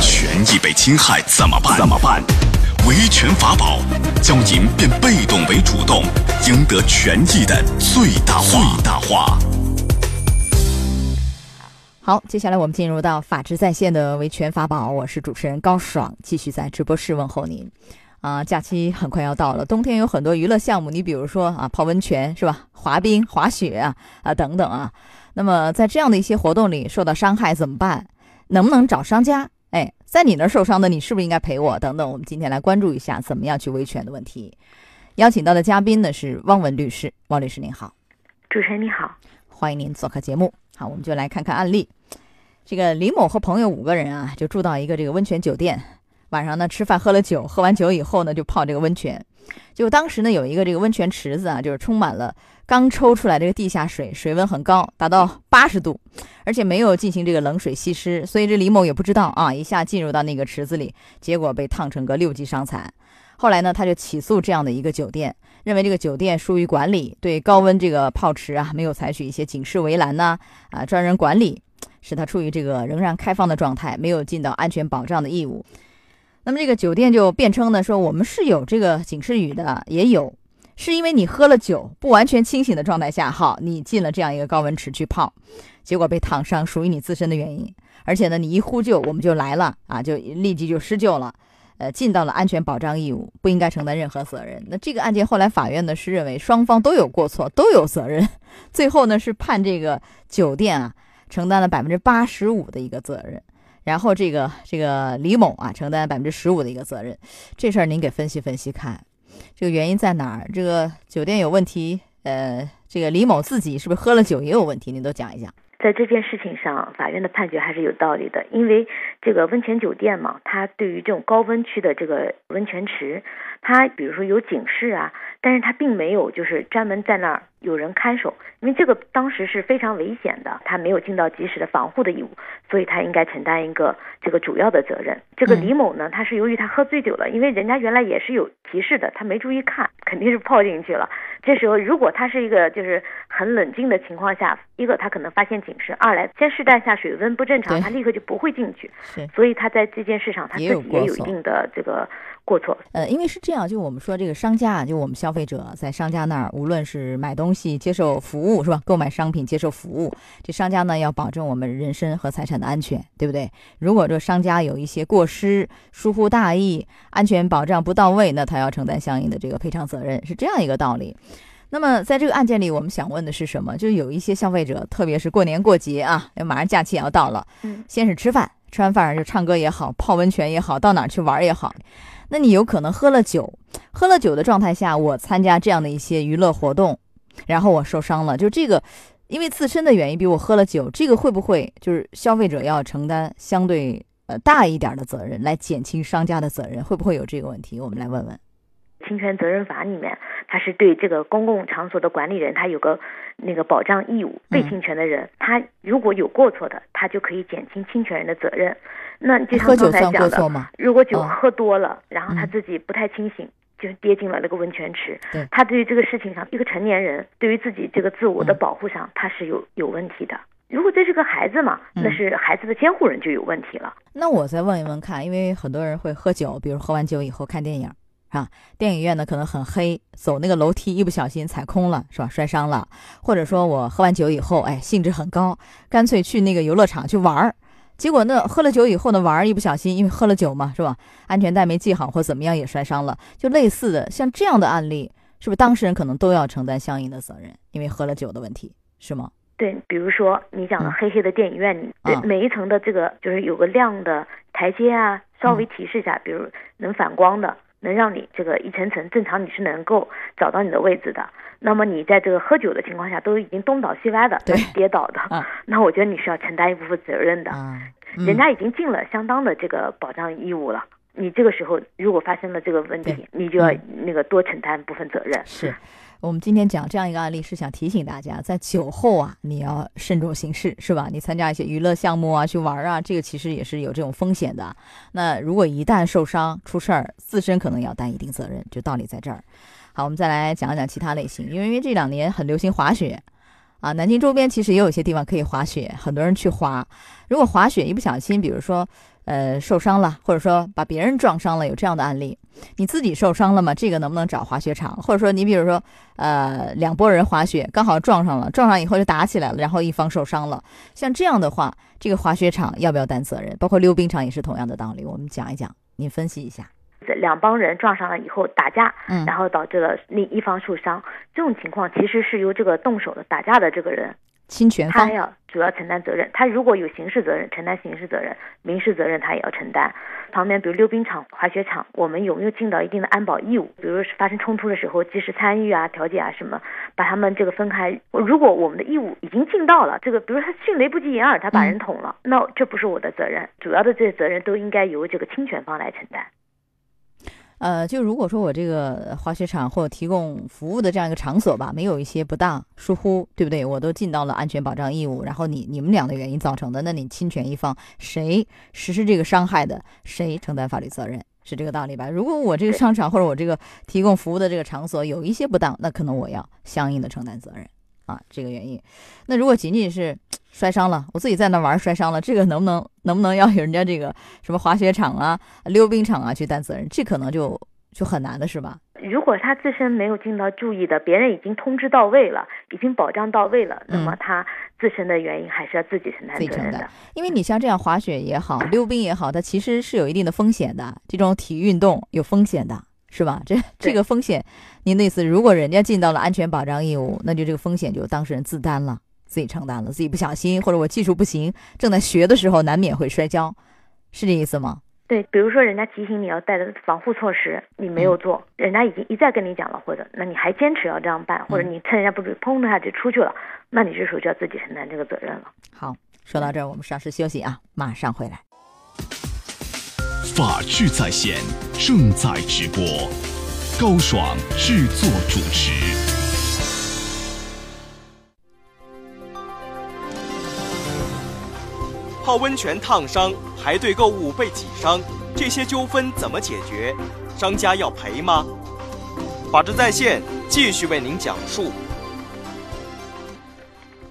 权益被侵害怎么办？怎么办？维权法宝，教您变被动为主动，赢得权益的最大化。最大化。好，接下来我们进入到法治在线的维权法宝，我是主持人高爽，继续在直播室问候您。啊，假期很快要到了，冬天有很多娱乐项目，你比如说啊，泡温泉是吧？滑冰、滑雪啊啊等等啊。那么在这样的一些活动里受到伤害怎么办？能不能找商家？哎，在你那儿受伤的，你是不是应该赔我？等等，我们今天来关注一下怎么样去维权的问题。邀请到的嘉宾呢是汪文律师，汪律师您好，主持人你好，欢迎您做客节目。好，我们就来看看案例。这个李某和朋友五个人啊，就住到一个这个温泉酒店。晚上呢，吃饭喝了酒，喝完酒以后呢，就泡这个温泉。就当时呢，有一个这个温泉池子啊，就是充满了刚抽出来这个地下水，水温很高，达到八十度，而且没有进行这个冷水稀释，所以这李某也不知道啊，一下进入到那个池子里，结果被烫成个六级伤残。后来呢，他就起诉这样的一个酒店，认为这个酒店疏于管理，对高温这个泡池啊，没有采取一些警示围栏呐，啊，专人管理，使他处于这个仍然开放的状态，没有尽到安全保障的义务。那么这个酒店就辩称呢，说我们是有这个警示语的，也有，是因为你喝了酒，不完全清醒的状态下，好，你进了这样一个高温池去泡，结果被烫伤，属于你自身的原因。而且呢，你一呼救，我们就来了啊，就立即就施救了，呃，尽到了安全保障义务，不应该承担任何责任。那这个案件后来法院呢是认为双方都有过错，都有责任，最后呢是判这个酒店啊承担了百分之八十五的一个责任。然后这个这个李某啊，承担百分之十五的一个责任，这事儿您给分析分析看，这个原因在哪儿？这个酒店有问题，呃，这个李某自己是不是喝了酒也有问题？您都讲一讲。在这件事情上，法院的判决还是有道理的，因为这个温泉酒店嘛，它对于这种高温区的这个温泉池，它比如说有警示啊，但是他并没有就是专门在那儿有人看守，因为这个当时是非常危险的，他没有尽到及时的防护的义务，所以他应该承担一个这个主要的责任。这个李某呢，他是由于他喝醉酒了，因为人家原来也是有提示的，他没注意看，肯定是泡进去了。这时候如果他是一个就是很冷静的情况下，一个他可能发现警示，二来先试探下水温不正常，他立刻就不会进去。是，所以他在这件事上他自己也有一定的这个。过错，呃，因为是这样，就我们说这个商家啊，就我们消费者在商家那儿，无论是买东西、接受服务，是吧？购买商品、接受服务，这商家呢要保证我们人身和财产的安全，对不对？如果这商家有一些过失、疏忽大意、安全保障不到位，那他要承担相应的这个赔偿责任，是这样一个道理。那么在这个案件里，我们想问的是什么？就有一些消费者，特别是过年过节啊，马上假期也要到了，嗯，先是吃饭，吃完饭就唱歌也好，泡温泉也好，到哪儿去玩也好。那你有可能喝了酒，喝了酒的状态下，我参加这样的一些娱乐活动，然后我受伤了，就这个，因为自身的原因，比如我喝了酒，这个会不会就是消费者要承担相对呃大一点的责任，来减轻商家的责任，会不会有这个问题？我们来问问。侵权责任法里面，它是对这个公共场所的管理人，他有个那个保障义务。被侵权的人，他如果有过错的，他就可以减轻侵权人的责任。那就像刚才讲的，如果酒喝多了，然后他自己不太清醒，就跌进了那个温泉池。他对于这个事情上，一个成年人对于自己这个自我的保护上，他是有有问题的。如果这是个孩子嘛，那是孩子的监护人就有问题了。那我再问一问看，因为很多人会喝酒，比如喝完酒以后看电影。啊，电影院呢可能很黑，走那个楼梯一不小心踩空了，是吧？摔伤了，或者说我喝完酒以后，哎，兴致很高，干脆去那个游乐场去玩儿，结果呢，喝了酒以后呢，玩儿一不小心，因为喝了酒嘛，是吧？安全带没系好或怎么样也摔伤了，就类似的像这样的案例，是不是当事人可能都要承担相应的责任？因为喝了酒的问题，是吗？对，比如说你讲的黑黑的电影院对，每一层的这个就是有个亮的台阶啊，稍微提示一下，比如能反光的。能让你这个一层层正常，你是能够找到你的位置的。那么你在这个喝酒的情况下，都已经东倒西歪的，跌倒的，那我觉得你是要承担一部分责任的。人家已经尽了相当的这个保障义务了，你这个时候如果发生了这个问题，你就要那个多承担部分责任。是。我们今天讲这样一个案例，是想提醒大家，在酒后啊，你要慎重行事，是吧？你参加一些娱乐项目啊，去玩啊，这个其实也是有这种风险的。那如果一旦受伤出事儿，自身可能要担一定责任，就道理在这儿。好，我们再来讲一讲其他类型，因为因为这两年很流行滑雪。啊，南京周边其实也有一些地方可以滑雪，很多人去滑。如果滑雪一不小心，比如说呃受伤了，或者说把别人撞伤了，有这样的案例，你自己受伤了吗？这个能不能找滑雪场？或者说你比如说呃两拨人滑雪刚好撞上了，撞上以后就打起来了，然后一方受伤了，像这样的话，这个滑雪场要不要担责任？包括溜冰场也是同样的道理，我们讲一讲，您分析一下。两帮人撞上了以后打架，嗯然后导致了另一方受伤，这种情况其实是由这个动手的打架的这个人，侵权方他要主要承担责任。他如果有刑事责任，承担刑事责任；民事责任他也要承担。旁边比如溜冰场、滑雪场，我们有没有尽到一定的安保义务？比如是发生冲突的时候，及时参与啊、调解啊什么，把他们这个分开。如果我们的义务已经尽到了，这个比如他迅雷不及掩耳，他把人捅了，那这不是我的责任，主要的这些责任都应该由这个侵权方来承担。呃，就如果说我这个滑雪场或者提供服务的这样一个场所吧，没有一些不当疏忽，对不对？我都尽到了安全保障义务，然后你你们俩的原因造成的，那你侵权一方谁实施这个伤害的，谁承担法律责任，是这个道理吧？如果我这个商场或者我这个提供服务的这个场所有一些不当，那可能我要相应的承担责任啊，这个原因。那如果仅仅是摔伤了，我自己在那玩摔伤了，这个能不能能不能要人家这个什么滑雪场啊、溜冰场啊去担责任？这可能就就很难的是吧？如果他自身没有尽到注意的，别人已经通知到位了，已经保障到位了，那么他自身的原因还是要自己承担嗯自己承担责任的。因为你像这样滑雪也好，溜冰也好，它其实是有一定的风险的。这种体育运动有风险的，是吧？这这个风险，您的意思，如果人家尽到了安全保障义务，那就这个风险就当事人自担了，自己承担了，自己不小心或者我技术不行，正在学的时候难免会摔跤，是这意思吗？对，比如说人家提醒你要带的防护措施，你没嗯有做，人家已经一再跟你讲了，或者那你还坚持要这样办，或者嗯你趁人家不注意，砰的一下就出去了，那你这时候就要自己承担这个责任了。好，说到这儿，我们稍事休息啊，马上回来。法治在线正在直播，高爽制作主持。泡温泉烫伤，排队购物被挤伤，这些纠纷怎么解决？商家要赔吗？法治在线继续为您讲述。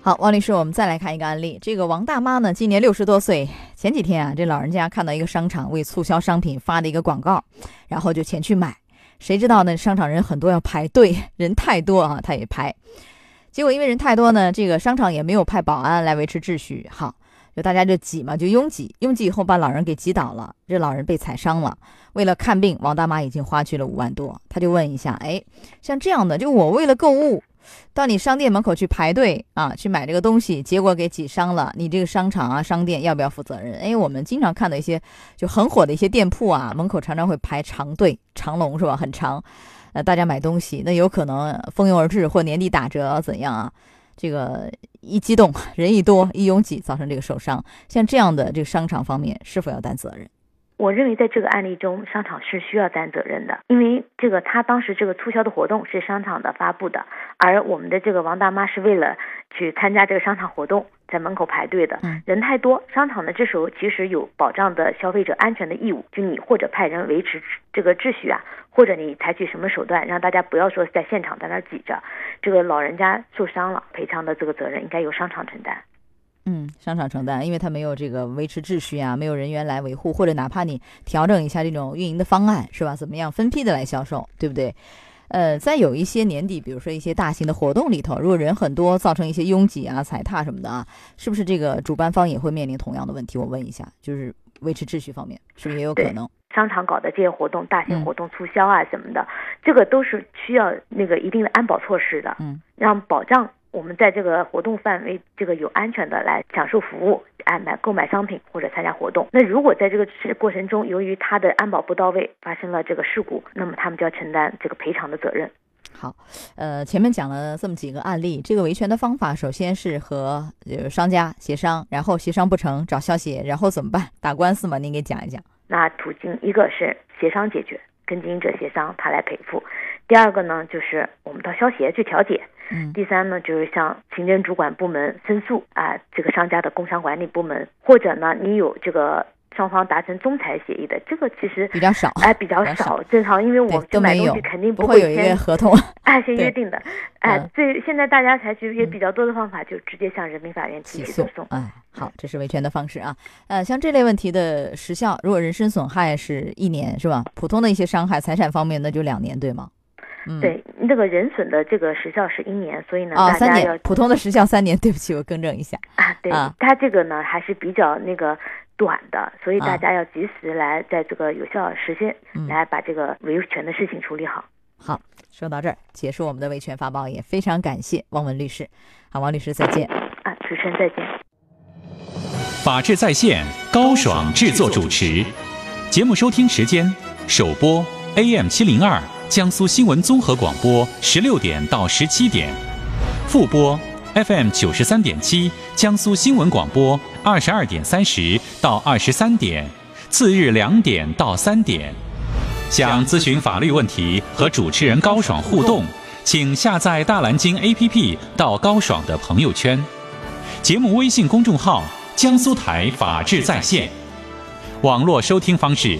好，王律师，我们再来看一个案例。这个王大妈呢，今年六十多岁。前几天啊，这老人家看到一个商场为促销商品发的一个广告，然后就前去买。谁知道呢？商场人很多，要排队，人太多啊，他也排。结果因为人太多呢，这个商场也没有派保安来维持秩序。好，就大家就挤嘛，就拥挤，拥挤以后把老人给挤倒了，这老人被踩伤了。为了看病，王大妈已经花去了五万多。他就问一下，哎，像这样的，就我为了购物。到你商店门口去排队啊，去买这个东西，结果给挤伤了，你这个商场啊、商店要不要负责任？哎，我们经常看到一些就很火的一些店铺啊，门口常常会排长队、长龙是吧？很长，呃，大家买东西，那有可能蜂拥而至或年底打折怎样啊？这个一激动，人一多，一拥挤，造成这个受伤，像这样的这个商场方面是否要担责任？我认为在这个案例中，商场是需要担责任的，因为这个他当时这个促销的活动是商场的发布的，而我们的这个王大妈是为了去参加这个商场活动，在门口排队的嗯，人太多，商场呢这时候其实有保障的消费者安全的义务，就你或者派人维持这个秩序啊，或者你采取什么手段让大家不要说在现场在那儿挤着，这个老人家受伤了，赔偿的这个责任应该由商场承担。嗯，商场承担，因为他没有这个维持秩序啊，没有人员来维护，或者哪怕你调整一下这种运营的方案，是吧？怎么样分批的来销售，对不对？呃，在有一些年底，比如说一些大型的活动里头，如果人很多，造成一些拥挤啊、踩踏什么的啊，是不是这个主办方也会面临同样的问题？我问一下，就是维持秩序方面，是不是也有可能？商场搞的这些活动、大型嗯活动促销啊什么的，这个都是需要那个一定的安保措施的，嗯，让保障我们在这个活动范围这个有安全的来享受服务、哎买购买商品或者参加活动。那如果在这个过程中，由于他的安保不到位，发生了这个事故，那么他们就要承担这个赔偿的责任。好，呃，前面讲了这么几个案例，这个维权的方法，首先是和呃商家协商，然后协商不成找消协，然后怎么办？打官司嘛？您给讲一讲。那途径一个是协商解决，跟经营者协商，他来赔付；第二个呢，就是我们到消协去调解；嗯。第三呢，就是向行政主管部门申诉啊，这个商家的工商管理部门，或者呢，你有这个双方达成仲裁协议的，这个其实比较少，哎，比较比较少少。正常，因为我对们买都没有东西肯定不会有一个合同。哎，先对约定的，哎嗯，最现在大家采取也比较多的方法，就直接向人民法院提起诉起诉讼。，哎，好，这是维权的方式啊。呃，像这类问题的时效，如果人身损害是一年，是吧？普通的一些伤害，财产方面那就两年，对吗？嗯，对，那个人损的这个时效是一年，所以呢，啊，大家要三年，普通的时效三年。对不起，我更正一下。啊，对啊，它这个呢还是比较那个短的，所以啊大家要及时来在这个有效时间嗯来把这个维权的事情处理好。好，说到这儿，结束我们的维权法宝，也非常感谢汪文律师。好，王律师再见。啊，主持人再见。法治在线，高爽制作主持。节目收听时间：首播 AM 七零二江苏新闻综合广播十六点到十七点，复播 FM 九十三点七江苏新闻广播二十二点三十到二十三点，次日两点到三点。想咨询法律问题和主持人高爽互动，请下载大蓝鲸 APP 到高爽的朋友圈。节目微信公众号“江苏台法治在线”，网络收听方式：